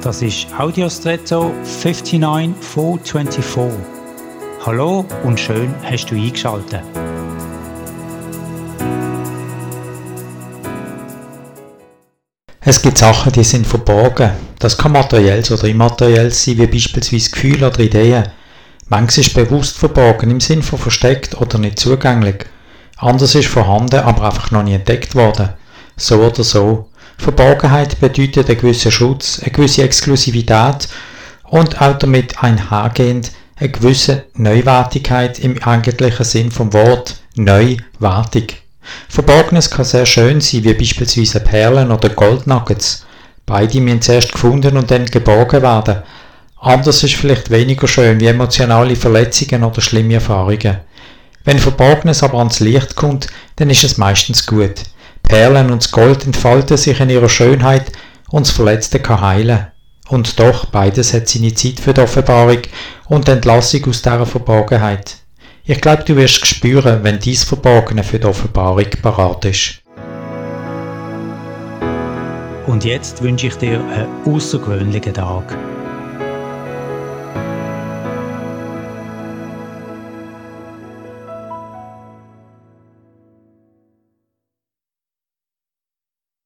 Das ist Audiostretto 59424. Hallo und schön hast du eingeschaltet. Es gibt Sachen, die sind verborgen. Das kann materielles oder immaterielles sein, wie beispielsweise Gefühle oder Ideen. Manches ist bewusst verborgen, im Sinn von versteckt oder nicht zugänglich. Anders ist vorhanden, aber einfach noch nie entdeckt worden. So oder so. Verborgenheit bedeutet einen gewissen Schutz, eine gewisse Exklusivität und auch damit einhergehend eine gewisse Neuwertigkeit im eigentlichen Sinn vom Wort Neuwertig. Verborgenes kann sehr schön sein, wie beispielsweise Perlen oder Goldnuggets. Beide müssen zuerst gefunden und dann geborgen werden. Anders ist vielleicht weniger schön, wie emotionale Verletzungen oder schlimme Erfahrungen. Wenn Verborgenes aber ans Licht kommt, dann ist es meistens gut. Perlen und das Gold entfalten sich in ihrer Schönheit und das Verletzte kann heilen. Und doch, beides hat seine Zeit für die Offenbarung und die Entlassung aus dieser Verborgenheit. Ich glaube, du wirst spüren, wenn dies Verborgene für die Offenbarung parat ist. Und jetzt wünsche ich dir einen außergewöhnlichen Tag.